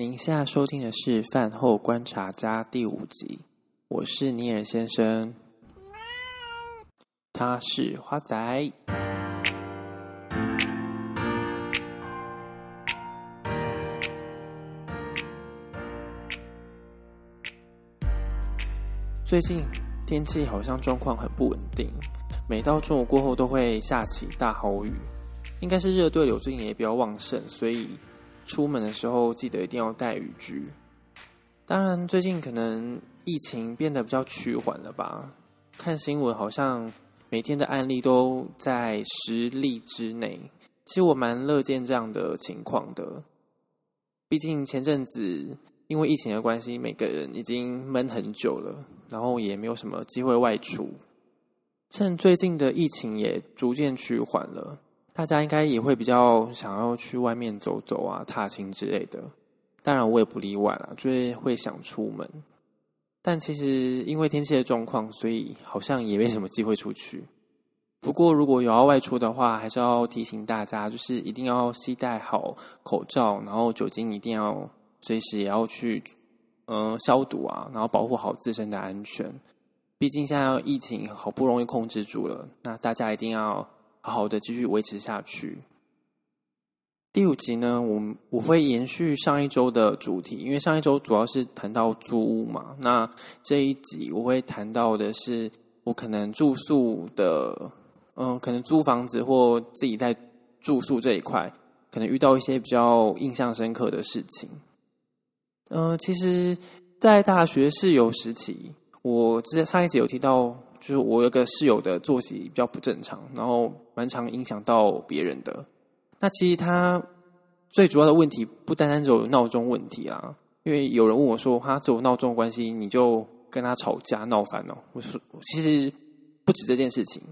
您现在收听的是《饭后观察家》第五集，我是尼尔先生，他是花仔。最近天气好像状况很不稳定，每到中午过后都会下起大豪雨，应该是热对流最近也比较旺盛，所以出门的时候记得一定要带雨具。当然，最近可能疫情变得比较趋缓了吧？看新闻好像每天的案例都在十例之内，其实我蛮乐见这样的情况的。毕竟前阵子。因为疫情的关系，每个人已经闷很久了，然后也没有什么机会外出。趁最近的疫情也逐渐趋缓了，大家应该也会比较想要去外面走走啊、踏青之类的。当然，我也不例外啦，就是会想出门。但其实因为天气的状况，所以好像也没什么机会出去。不过，如果有要外出的话，还是要提醒大家，就是一定要携带好口罩，然后酒精一定要。随时也要去，嗯、消毒啊，然后保护好自身的安全。毕竟现在疫情好不容易控制住了，那大家一定要好好的继续维持下去。第五集呢，我我会延续上一周的主题，因为上一周主要是谈到租屋嘛。那这一集我会谈到的是，我可能住宿的，嗯、可能租房子或自己在住宿这一块，可能遇到一些比较印象深刻的事情。嗯、其实，在大学室友时期，我之前上一集有提到，就是我有个室友的作息比较不正常，然后蛮常影响到别人的。那其实他最主要的问题不单单只有闹钟问题啊，因为有人问我说，他只有闹钟关系，你就跟他吵架闹翻了。我说，其实不止这件事情，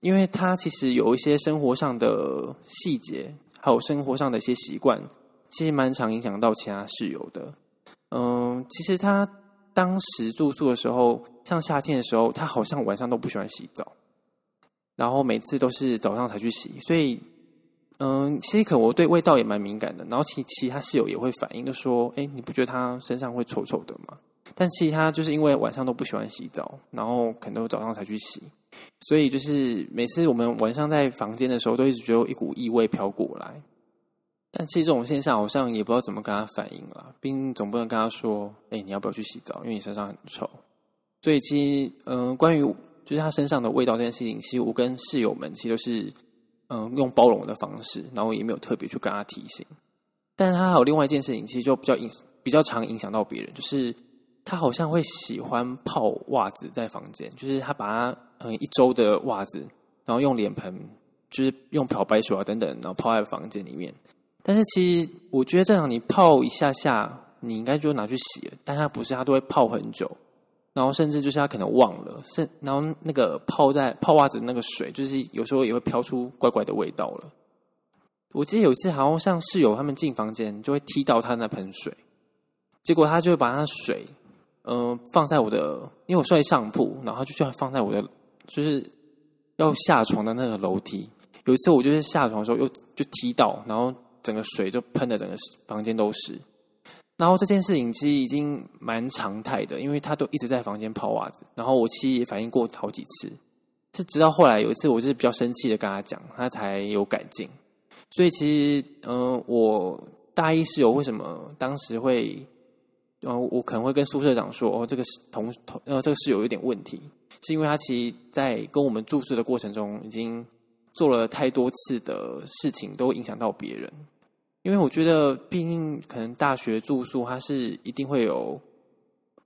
因为他其实有一些生活上的细节，还有生活上的一些习惯，其实蛮常影响到其他室友的。嗯，其实他当时住宿的时候，像夏天的时候，他好像晚上都不喜欢洗澡，然后每次都是早上才去洗。所以，嗯，其实可我对味道也蛮敏感的。然后其其他室友也会反映，就说：“哎，你不觉得他身上会臭臭的吗？”但其他就是因为晚上都不喜欢洗澡，然后可能都早上才去洗，所以就是每次我们晚上在房间的时候，都一直觉得有一股异味飘过来。但其实这种现象好像也不知道怎么跟他反应了，并总不能跟他说：“哎，你要不要去洗澡？因为你身上很臭。”所以其实，嗯、呃，关于就是他身上的味道这件事情，其实我跟室友们其实都是嗯、用包容的方式，然后也没有特别去跟他提醒。但是他还有另外一件事情，其实就比较影比较常影响到别人，就是他好像会喜欢泡袜子在房间，就是他把他嗯一周的袜子，然后用脸盆，就是用漂白水啊等等，然后泡在房间里面。但是其实，我觉得正常你泡一下下，你应该就拿去洗了。但它不是，它都会泡很久，然后甚至就是它可能忘了，甚然后那个泡在泡袜子那个水，就是有时候也会飘出怪怪的味道了。我记得有一次，好像像室友他们进房间，就会踢到他那盆水，结果他就会把那水，嗯、放在我的，因为我睡上铺，然后他就放在我的，就是要下床的那个楼梯。有一次我就是下床的时候又就踢到，然后。整个水就喷的整个房间都是，然后这件事情其实已经蛮常态的，因为他都一直在房间泡袜子，然后我其实也反映过好几次，是直到后来有一次，我是比较生气的跟他讲，他才有改进。所以其实，嗯、我大一室友为什么当时会，嗯、呃，我可能会跟宿舍长说，哦，这个是同同呃这个室友有点问题，是因为他其实在跟我们住宿的过程中，已经做了太多次的事情，都影响到别人。因为我觉得，毕竟可能大学住宿，它是一定会有，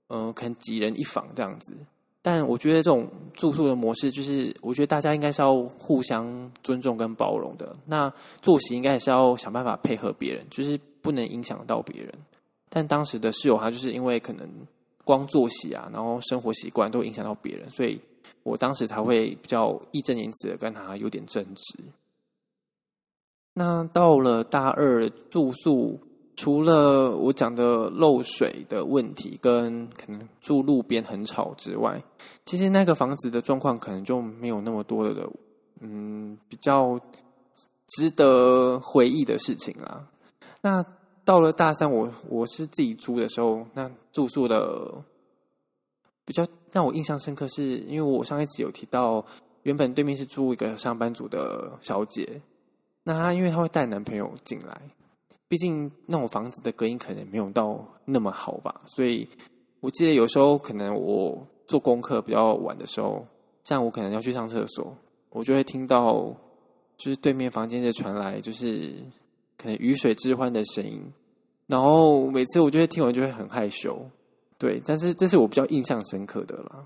嗯、可能几人一房这样子。但我觉得这种住宿的模式，就是我觉得大家应该是要互相尊重跟包容的。那作息应该也是要想办法配合别人，就是不能影响到别人。但当时的室友他就是因为可能光作息啊，然后生活习惯都影响到别人，所以我当时才会比较义正言辞的跟他有点争执。那到了大二住宿，除了我讲的漏水的问题跟可能住路边很吵之外，其实那个房子的状况可能就没有那么多的，嗯，比较值得回忆的事情啦。那到了大三，我我是自己租的时候，那住宿的比较让我印象深刻是，是因为我上一集有提到，原本对面是住一个上班族的小姐，那她因为她会带男朋友进来，毕竟那种房子的隔音可能没有到那么好吧，所以我记得有时候可能我做功课比较晚的时候，像我可能要去上厕所，我就会听到就是对面房间的传来就是。可能雨水之欢的声音，然后每次我就会听完就会很害羞，对，但是这是我比较印象深刻的啦。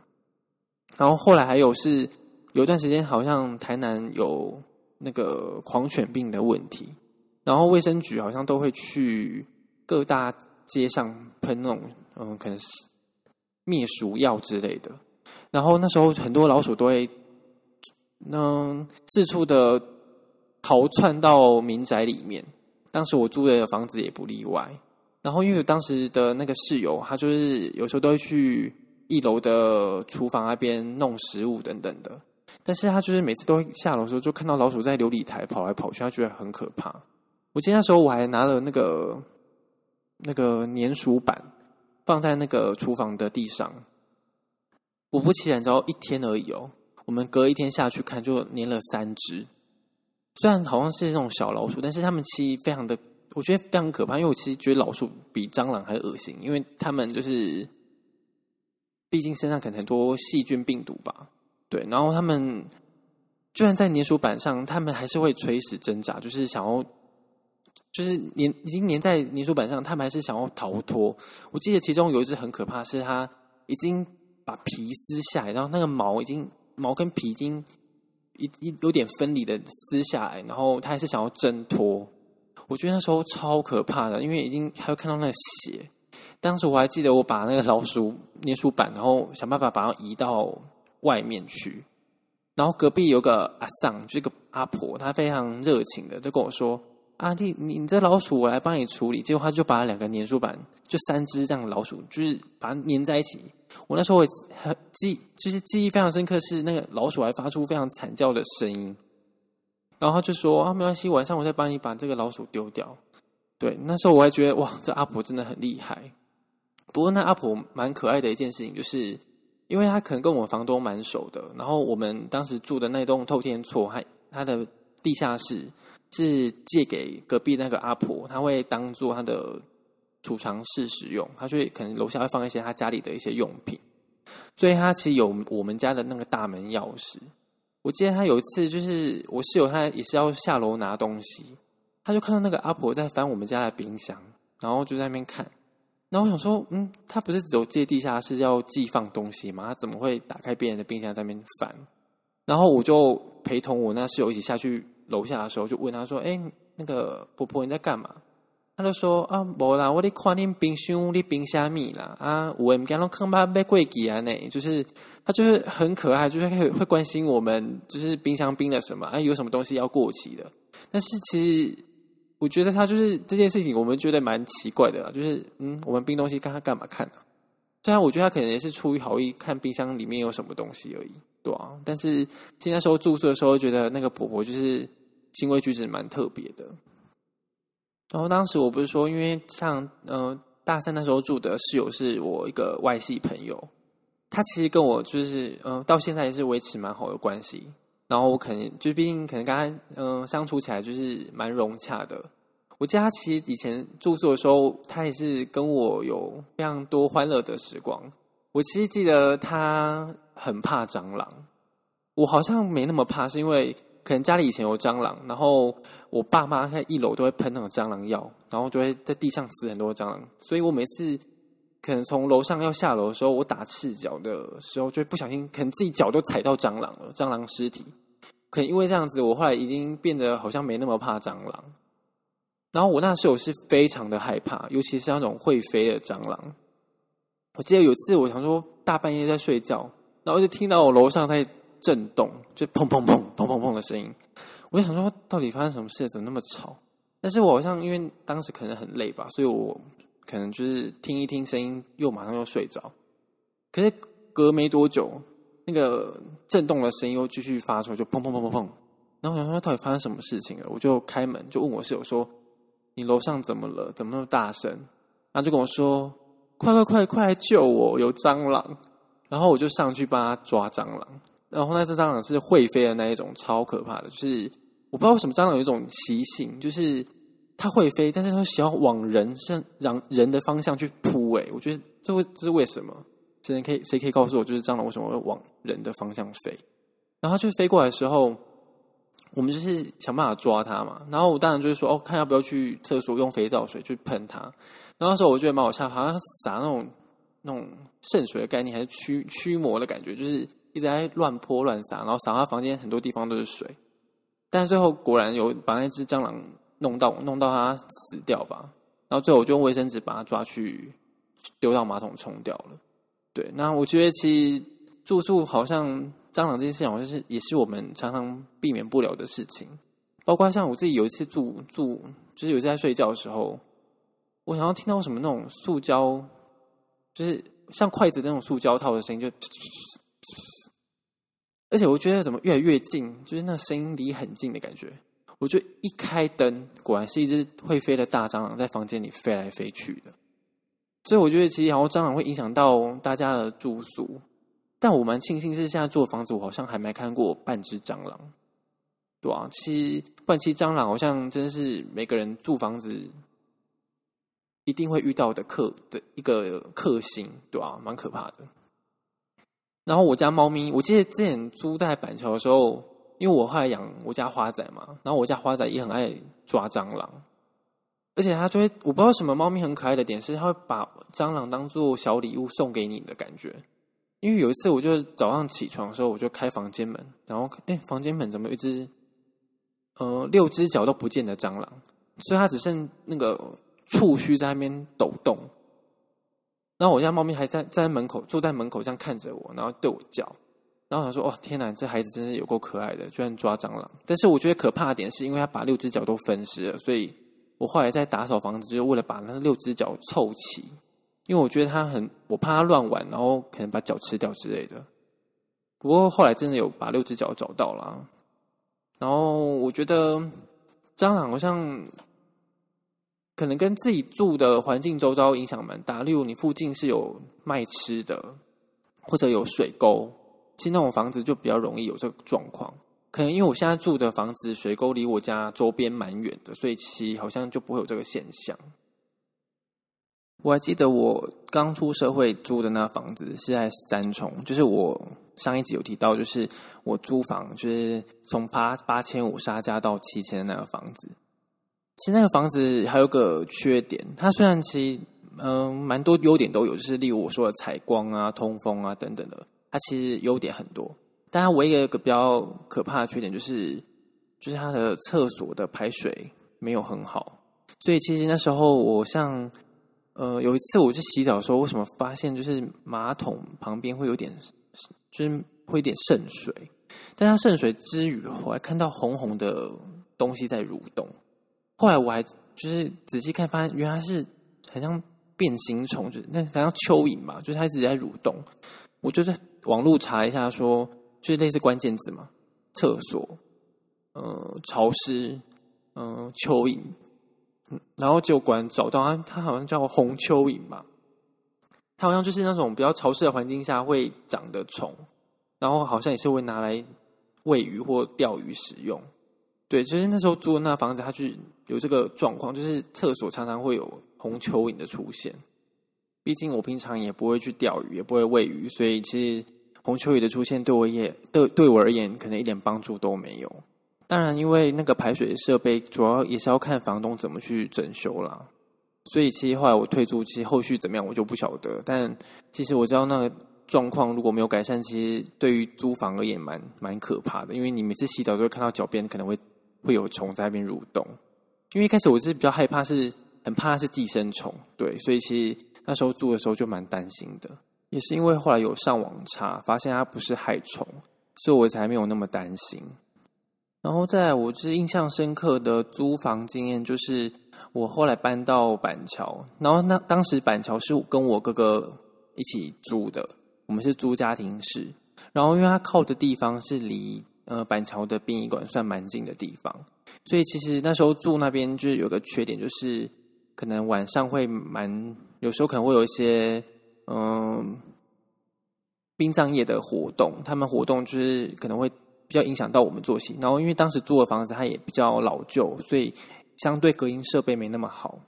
然后后来还有是有段时间，好像台南有那个狂犬病的问题，然后卫生局好像都会去各大街上喷那种嗯，可能是灭鼠药之类的。然后那时候很多老鼠都会嗯四处的逃窜到民宅里面。当时我租的房子也不例外，然后因为当时的那个室友，他就是有时候都会去一楼的厨房那边弄食物等等的，但是他就是每次都会下楼的时候就看到老鼠在琉璃台跑来跑去，他觉得很可怕。我记得那时候我还拿了那个那个粘鼠板放在那个厨房的地上，果不其然，只要一天而已哦，我们隔一天下去看就粘了三只。虽然好像是这种小老鼠，但是它们其实非常的，我觉得非常可怕。因为我其实觉得老鼠比蟑螂还恶心，因为它们就是，毕竟身上可能很多细菌病毒吧。对，然后他们，就算在粘鼠板上，他们还是会垂死挣扎，就是想要，就是粘已经粘在粘鼠板上，他们还是想要逃脱。我记得其中有一只很可怕，是它已经把皮撕下来，然后那个毛已经毛跟皮已经。一一有点分离的撕下来，然后它还是想要挣脱。我觉得那时候超可怕的，因为已经还会看到那个血。当时我还记得，我把那个老鼠粘鼠板，然后想办法把它移到外面去。然后隔壁有个阿桑，就是个阿婆，她非常热情的就跟我说：“阿弟，你你这老鼠我来帮你处理。”结果他就把两个粘鼠板，就三只这样的老鼠，就是把它粘在一起。我那时候我很记，就是记忆非常深刻，是那个老鼠还发出非常惨叫的声音，然后就说啊，没关系，晚上我再帮你把这个老鼠丢掉。对，那时候我还觉得哇，这阿婆真的很厉害。不过那阿婆蛮可爱的一件事情，就是因为他可能跟我们房东蛮熟的，然后我们当时住的那栋透天厝，还他的地下室是借给隔壁那个阿婆，她会当做她的。储藏室使用，他就会可能楼下会放一些他家里的一些用品，所以他其实有我们家的那个大门钥匙。我记得他有一次，就是我室友他也是要下楼拿东西，他就看到那个阿婆在翻我们家的冰箱，然后就在那边看。然后我想说，嗯，他不是只有借地下室要寄放东西吗？他怎么会打开别人的冰箱在那边翻？然后我就陪同我那室友一起下去楼下的时候，就问他说：“哎，那个婆婆你在干嘛？”他就说啊，无啦，我咧看恁冰箱，你冰虾米啦？啊，我唔敢拢坑巴被贵几啊？呢，就是他就是很可爱，就是会会关心我们，就是冰箱冰了什么啊？有什么东西要过期的？但是其实我觉得他就是这件事情，我们觉得蛮奇怪的啦。就是嗯，我们冰东西干他干嘛看啊？虽然我觉得他可能也是出于好意，看冰箱里面有什么东西而已，对啊。但是现在时候住宿的时候，觉得那个婆婆就是行为举止蛮特别的。然后当时我不是说，因为像呃大三那时候住的室友是我一个外系朋友，他其实跟我就是嗯、到现在也是维持蛮好的关系。然后我可能就毕竟可能跟他嗯、相处起来就是蛮融洽的。我记得他其实以前住宿的时候，他也是跟我有非常多欢乐的时光。我其实记得他很怕蟑螂，我好像没那么怕，是因为。可能家里以前有蟑螂，然后我爸妈在一楼都会喷那种蟑螂药，然后就会在地上死很多蟑螂。所以我每次可能从楼上要下楼的时候，我打赤脚的时候，就不小心，可能自己脚都踩到蟑螂了，蟑螂尸体。可能因为这样子，我后来已经变得好像没那么怕蟑螂。然后我那时候是非常的害怕，尤其是那种会飞的蟑螂。我记得有一次我想说大半夜在睡觉，然后就听到我楼上在。震动，就砰砰砰砰砰砰的声音，我就想说，到底发生什么事？怎么那么吵？但是我好像因为当时可能很累吧，所以我可能就是听一听声音，又马上又睡着。可是隔没多久，那个震动的声音又继续发出，就砰砰砰砰砰。然后我想说，到底发生什么事情了？我就开门，就问我室友说：“你楼上怎么了？怎么那么大声？”然后就跟我说：“快快快快来救我，有蟑螂！”然后我就上去帮他抓蟑螂。然后那只蟑螂是会飞的那一种，超可怕的。就是我不知道为什么蟑螂有一种习性，就是它会飞，但是它喜欢往人身让人的方向去扑。哎，我觉得这会这是为什么？谁可以谁可以告诉我，就是蟑螂为什么会往人的方向飞？然后就飞过来的时候。我们就是想办法抓它嘛，然后我当然就是说，哦，看要不要去厕所用肥皂水去喷它。然后那时候我觉得蛮好笑，好像撒那种那种圣水的概念，还是驱驱魔的感觉，就是一直在乱泼乱撒，然后撒到房间很多地方都是水。但是最后果然有把那只蟑螂弄到弄到它死掉吧。然后最后我就用卫生纸把它抓去丢到马桶冲掉了。对，那我觉得其实住宿好像。蟑螂这件事情好像是也是我们常常避免不了的事情，包括像我自己有一次住住，就是有一次在睡觉的时候，我想要听到什么那种塑胶，就是像筷子那种塑胶套的声音，就，而且我觉得怎么越来越近，就是那声音离很近的感觉。我就一开灯，果然是一只会飞的大蟑螂在房间里飞来飞去的。所以我觉得其实好像蟑螂会影响到大家的住宿。但我蛮庆幸是现在住的房子，我好像还没看过半只蟑螂，对啊，其实半期蟑螂好像真是每个人住房子一定会遇到的克的一个克星，对啊，蛮可怕的。然后我家猫咪，我记得之前租在板桥的时候，因为我后来养我家花仔嘛，然后我家花仔也很爱抓蟑螂，而且它就会，我不知道什么猫咪很可爱的点是，它会把蟑螂当做小礼物送给你的感觉。因为有一次，我就早上起床的时候，我就开房间门，然后哎，房间门怎么一只呃六只脚都不见的蟑螂？所以它只剩那个触须在那边抖动。然后我家猫咪还在在门口，坐在门口这样看着我，然后对我叫。然后我说：“哦，天哪，这孩子真是有够可爱的，居然抓蟑螂！”但是我觉得可怕的点是因为它把六只脚都分尸了，所以我后来在打扫房子，就是为了把那六只脚凑齐。因为我觉得它很，我怕它乱玩，然后可能把脚吃掉之类的。不过后来真的有把六只脚找到了。然后我觉得蟑螂好像可能跟自己住的环境周遭影响蛮大。例如你附近是有卖吃的，或者有水沟，其实那种房子就比较容易有这个状况。可能因为我现在住的房子水沟离我家周边蛮远的，所以其实好像就不会有这个现象。我还记得我刚出社会租的那房子是在三重，就是我上一集有提到，就是我租房就是从八八千五杀价到七千的那个房子。其实那个房子还有个缺点，它虽然其实嗯蛮多优点都有，就是例如我说的采光啊、通风啊等等的，它其实优点很多。但它唯一有一个比较可怕的缺点就是，就是它的厕所的排水没有很好。所以其实那时候我像。呃，有一次我去洗澡的时候，为什么发现就是马桶旁边会有点，就是会有点渗水？但它渗水之余，我还看到红红的东西在蠕动。后来我还就是仔细看，发现原来是很像变形虫，就是那很像蚯蚓嘛，就是它一直在蠕动。我就在网络查一下，说就是类似关键字嘛，厕所，呃，潮湿，嗯、蚯蚓。然后就果然找到它，它好像叫红蚯蚓吧，它好像就是那种比较潮湿的环境下会长的虫，然后好像也是会拿来喂鱼或钓鱼使用。对，就是那时候租的那房子，它就有这个状况，就是厕所常常会有红蚯蚓的出现。毕竟我平常也不会去钓鱼，也不会喂鱼，所以其实红蚯蚓的出现对我也对对我而言，可能一点帮助都没有。当然，因为那个排水设备主要也是要看房东怎么去整修啦，所以其实后来我退租，其实后续怎么样我就不晓得。但其实我知道那个状况如果没有改善，其实对于租房而言蛮蛮可怕的，因为你每次洗澡都会看到脚边可能会会有虫在那边蠕动。因为一开始我是比较害怕，是很怕是寄生虫，对，所以其实那时候住的时候就蛮担心的。也是因为后来有上网查，发现它不是害虫，所以我才没有那么担心。然后再来，我是印象深刻的租房经验，就是我后来搬到板桥，然后那当时板桥是跟我哥哥一起租的，我们是租家庭式。然后因为他靠的地方是离呃板桥的殡仪馆算蛮近的地方，所以其实那时候住那边就是有个缺点，就是可能晚上会蛮有时候可能会有一些嗯殡葬业的活动，他们活动就是可能会比较影响到我们作息。然后因为当时租的房子它也比较老旧，所以相对隔音设备没那么好。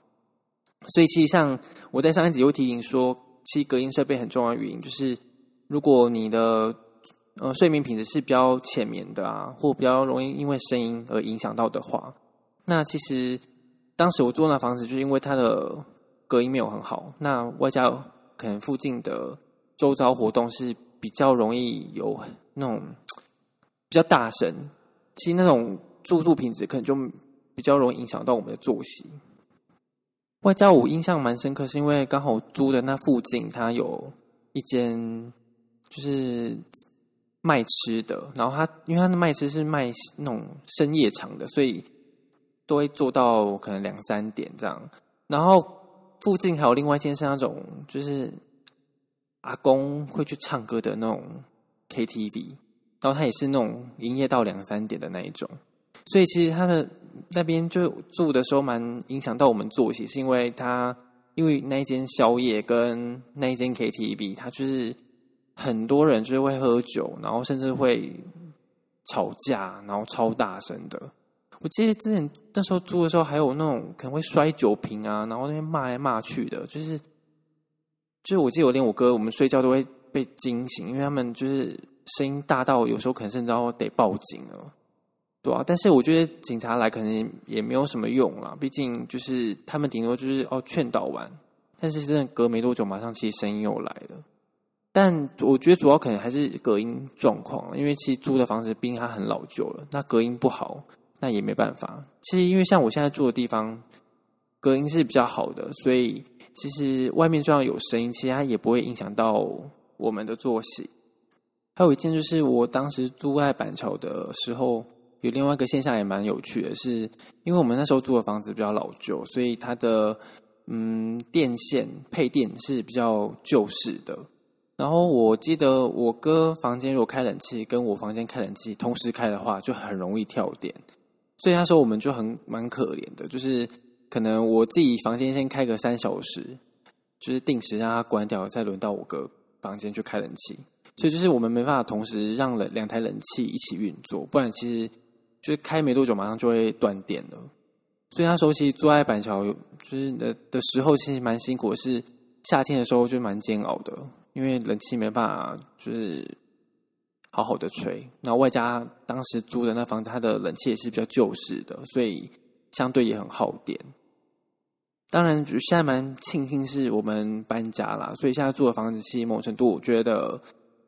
所以其实像我在上一集有提醒说，其实隔音设备很重要的原因就是，如果你的呃睡眠品质是比较浅眠的啊，或比较容易因为声音而影响到的话，那其实当时我租那房子，就是因为它的隔音没有很好，那外加可能附近的周遭活动是比较容易有那种比较大声，其实那种住宿品质可能就比较容易影响到我们的作息。外加我印象蛮深刻，是因为刚好租的那附近，它有一间就是卖吃的，然后它因为它的卖吃是卖那种深夜场的，所以都会做到可能两三点这样。然后附近还有另外一间是那种就是阿公会去唱歌的那种 KTV，然后他也是那种营业到两三点的那一种。所以其实他的那边就住的时候蛮影响到我们作息，是因为他因为那一间宵夜跟那一间 KTV，他就是很多人就是会喝酒，然后甚至会吵架，然后超大声的。我记得之前那时候租的时候，还有那种可能会摔酒瓶啊，然后那边骂来骂去的，就是就是我记得我连我哥我们睡觉都会被惊醒，因为他们就是声音大到有时候可能甚至要得报警了。对啊，但是我觉得警察来可能也没有什么用啦，毕竟就是他们顶多就是哦劝导完，但是真的隔没多久，马上其实声音又来了。但我觉得主要可能还是隔音状况，因为其实租的房子毕竟它很老旧了，那隔音不好，那也没办法。其实因为像我现在住的地方，隔音是比较好的，所以其实外面就算有声音，其实它也不会影响到我们的作息。还有一件就是我当时住在板桥的时候。有另外一个现象也蛮有趣的是，是因为我们那时候住的房子比较老旧，所以它的嗯电线配电是比较旧式的。然后我记得我哥房间如果开冷气，跟我房间开冷气同时开的话，就很容易跳电。所以那时候我们就很蛮可怜的，就是可能我自己房间先开个三小时，就是定时让它关掉，再轮到我哥房间去开冷气。所以就是我们没办法同时让冷两台冷气一起运作，不然其实。就是开没多久，马上就会断电了。所以那时候其实住在板桥，就是的的时候，其实蛮辛苦。是夏天的时候就蛮煎熬的，因为冷气没办法就是好好的吹。然后外加当时租的那房子，它的冷气也是比较旧式的，所以相对也很耗电。当然，就现在蛮庆幸是我们搬家啦，所以现在住的房子其实某程度，我觉得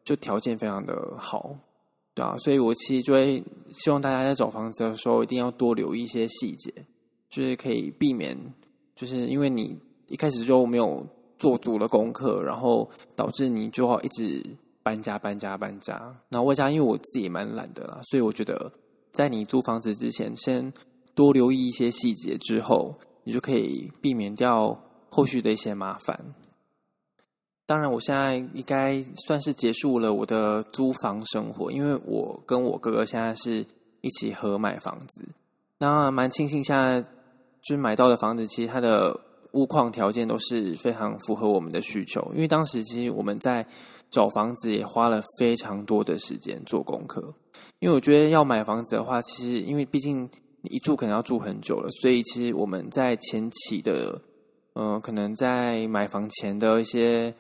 就条件非常的好。对啊，所以我其实就会希望大家在找房子的时候，一定要多留意一些细节，就是可以避免，就是因为你一开始就没有做足了功课，然后导致你就要一直搬家、搬家、搬家。然后外加因为我自己也蛮懒的啦，所以我觉得在你租房子之前，先多留意一些细节，之后你就可以避免掉后续的一些麻烦。当然，我现在应该算是结束了我的租房生活，因为我跟我哥哥现在是一起合买房子。那蛮庆幸，现在就是买到的房子，其实它的屋况条件都是非常符合我们的需求。因为当时其实我们在找房子也花了非常多的时间做功课。因为我觉得要买房子的话，其实因为毕竟你一住可能要住很久了，所以其实我们在前期的，嗯、可能在买房前的一些。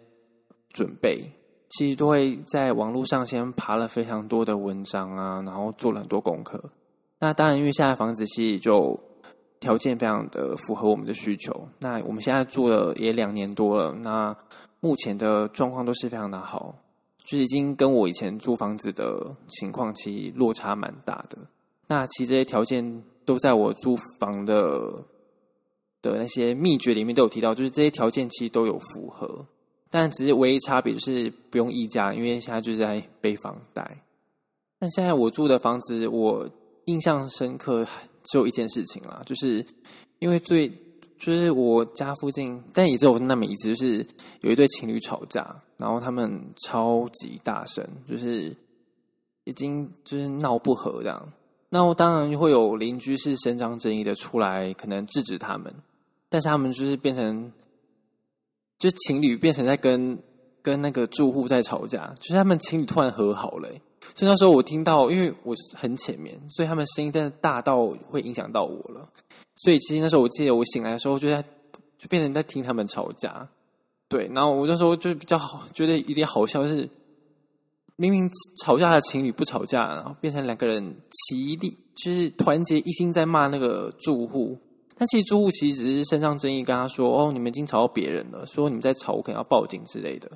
准备其实都会在网络上先爬了非常多的文章啊，然后做了很多功课。那当然，因为现在房子其实就条件非常的符合我们的需求。那我们现在住了也两年多了，那目前的状况都是非常的好，就是已经跟我以前租房子的情况其实落差蛮大的。那其实这些条件都在我租房的的那些秘诀里面都有提到，就是这些条件其实都有符合。但只是唯一差别就是不用溢价，因为现在就是在背房贷。但现在我住的房子，我印象深刻只有一件事情啦，就是因为最就是我家附近，但也只有那么一次，就是有一对情侣吵架，然后他们超级大声，就是已经就是闹不和这样。那我当然会有邻居是伸张正义的出来，可能制止他们，但是他们就是变成，就情侣变成在跟跟那个住户在吵架，就是他们情侣突然和好了。所以那时候我听到，因为我很前面，所以他们声音真的大到会影响到我了。所以其实那时候我记得我醒来的时候，就在就变成在听他们吵架。对，然后我那时候就比较好，觉得有点好笑，就是明明吵架的情侣不吵架，然后变成两个人齐力，就是团结一心在骂那个住户。但其实住户其实只是伸张正义，跟他说：“哦，你们已经吵到别人了，说你们在吵，我可能要报警之类的。”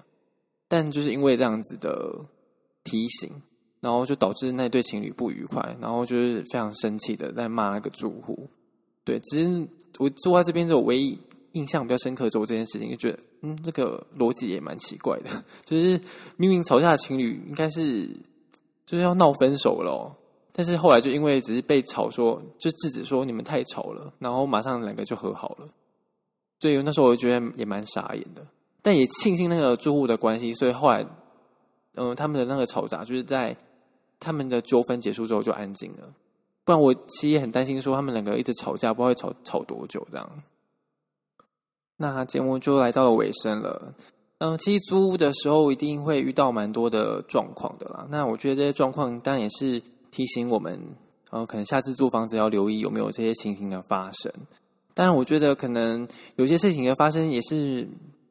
但就是因为这样子的提醒，然后就导致那对情侣不愉快，然后就是非常生气的在骂那个住户。对，只是我坐在这边之后，唯一。印象比较深刻的时候，这件事情就觉得，嗯，这个逻辑也蛮奇怪的。就是明明吵架的情侣应该是就是要闹分手了，但是后来就因为只是被吵说，就制止说你们太吵了，然后马上两个就和好了。所以那时候我就觉得也蛮傻眼的，但也庆幸那个住户的关系，所以后来，嗯，他们的那个吵杂就是在他们的纠纷结束之后就安静了。不然我其实也很担心，说他们两个一直吵架，不知道会吵吵多久这样。那节目就来到了尾声了。嗯，其实租屋的时候一定会遇到蛮多的状况的啦。那我觉得这些状况当然也是提醒我们，呃，可能下次租房子要留意有没有这些情形的发生。当然，我觉得可能有些事情的发生也是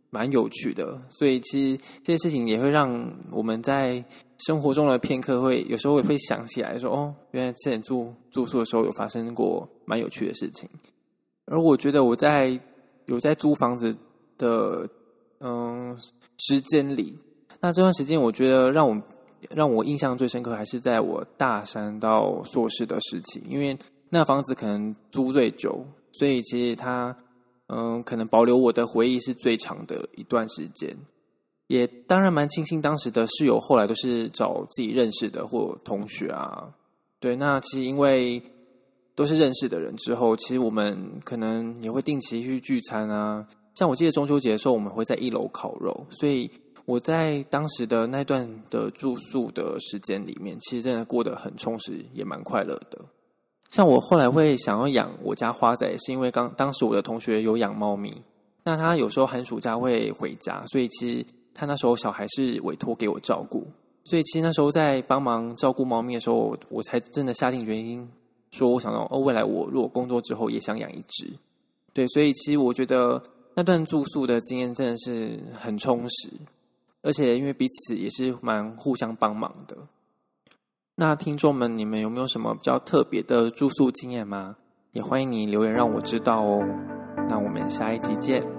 蛮有趣的。所以，其实这些事情也会让我们在生活中的片刻会有时候也会想起来说：“哦，原来之前住住宿的时候有发生过蛮有趣的事情。”而我觉得我在。有在租房子的嗯时间里，那这段时间我觉得让我让我印象最深刻还是在我大三到硕士的时期，因为那房子可能租最久，所以其实它嗯可能保留我的回忆是最长的一段时间。也当然蛮庆幸当时的室友后来都是找自己认识的或同学啊，对，那其实因为。都是认识的人之后，其实我们可能也会定期去聚餐啊。像我记得中秋节的时候，我们会在一楼烤肉，所以我在当时的那段的住宿的时间里面，其实真的过得很充实，也蛮快乐的。像我后来会想要养我家花仔，是因为刚当时我的同学有养猫咪，那他有时候寒暑假会回家，所以其实他那时候小孩是委托给我照顾，所以其实那时候在帮忙照顾猫咪的时候，我才真的下定决心。说我想到哦，未来我如果工作之后也想养一只，对，所以其实我觉得那段住宿的经验真的是很充实，而且因为彼此也是蛮互相帮忙的。那听众们，你们有没有什么比较特别的住宿经验吗？也欢迎你留言让我知道哦。那我们下一集见。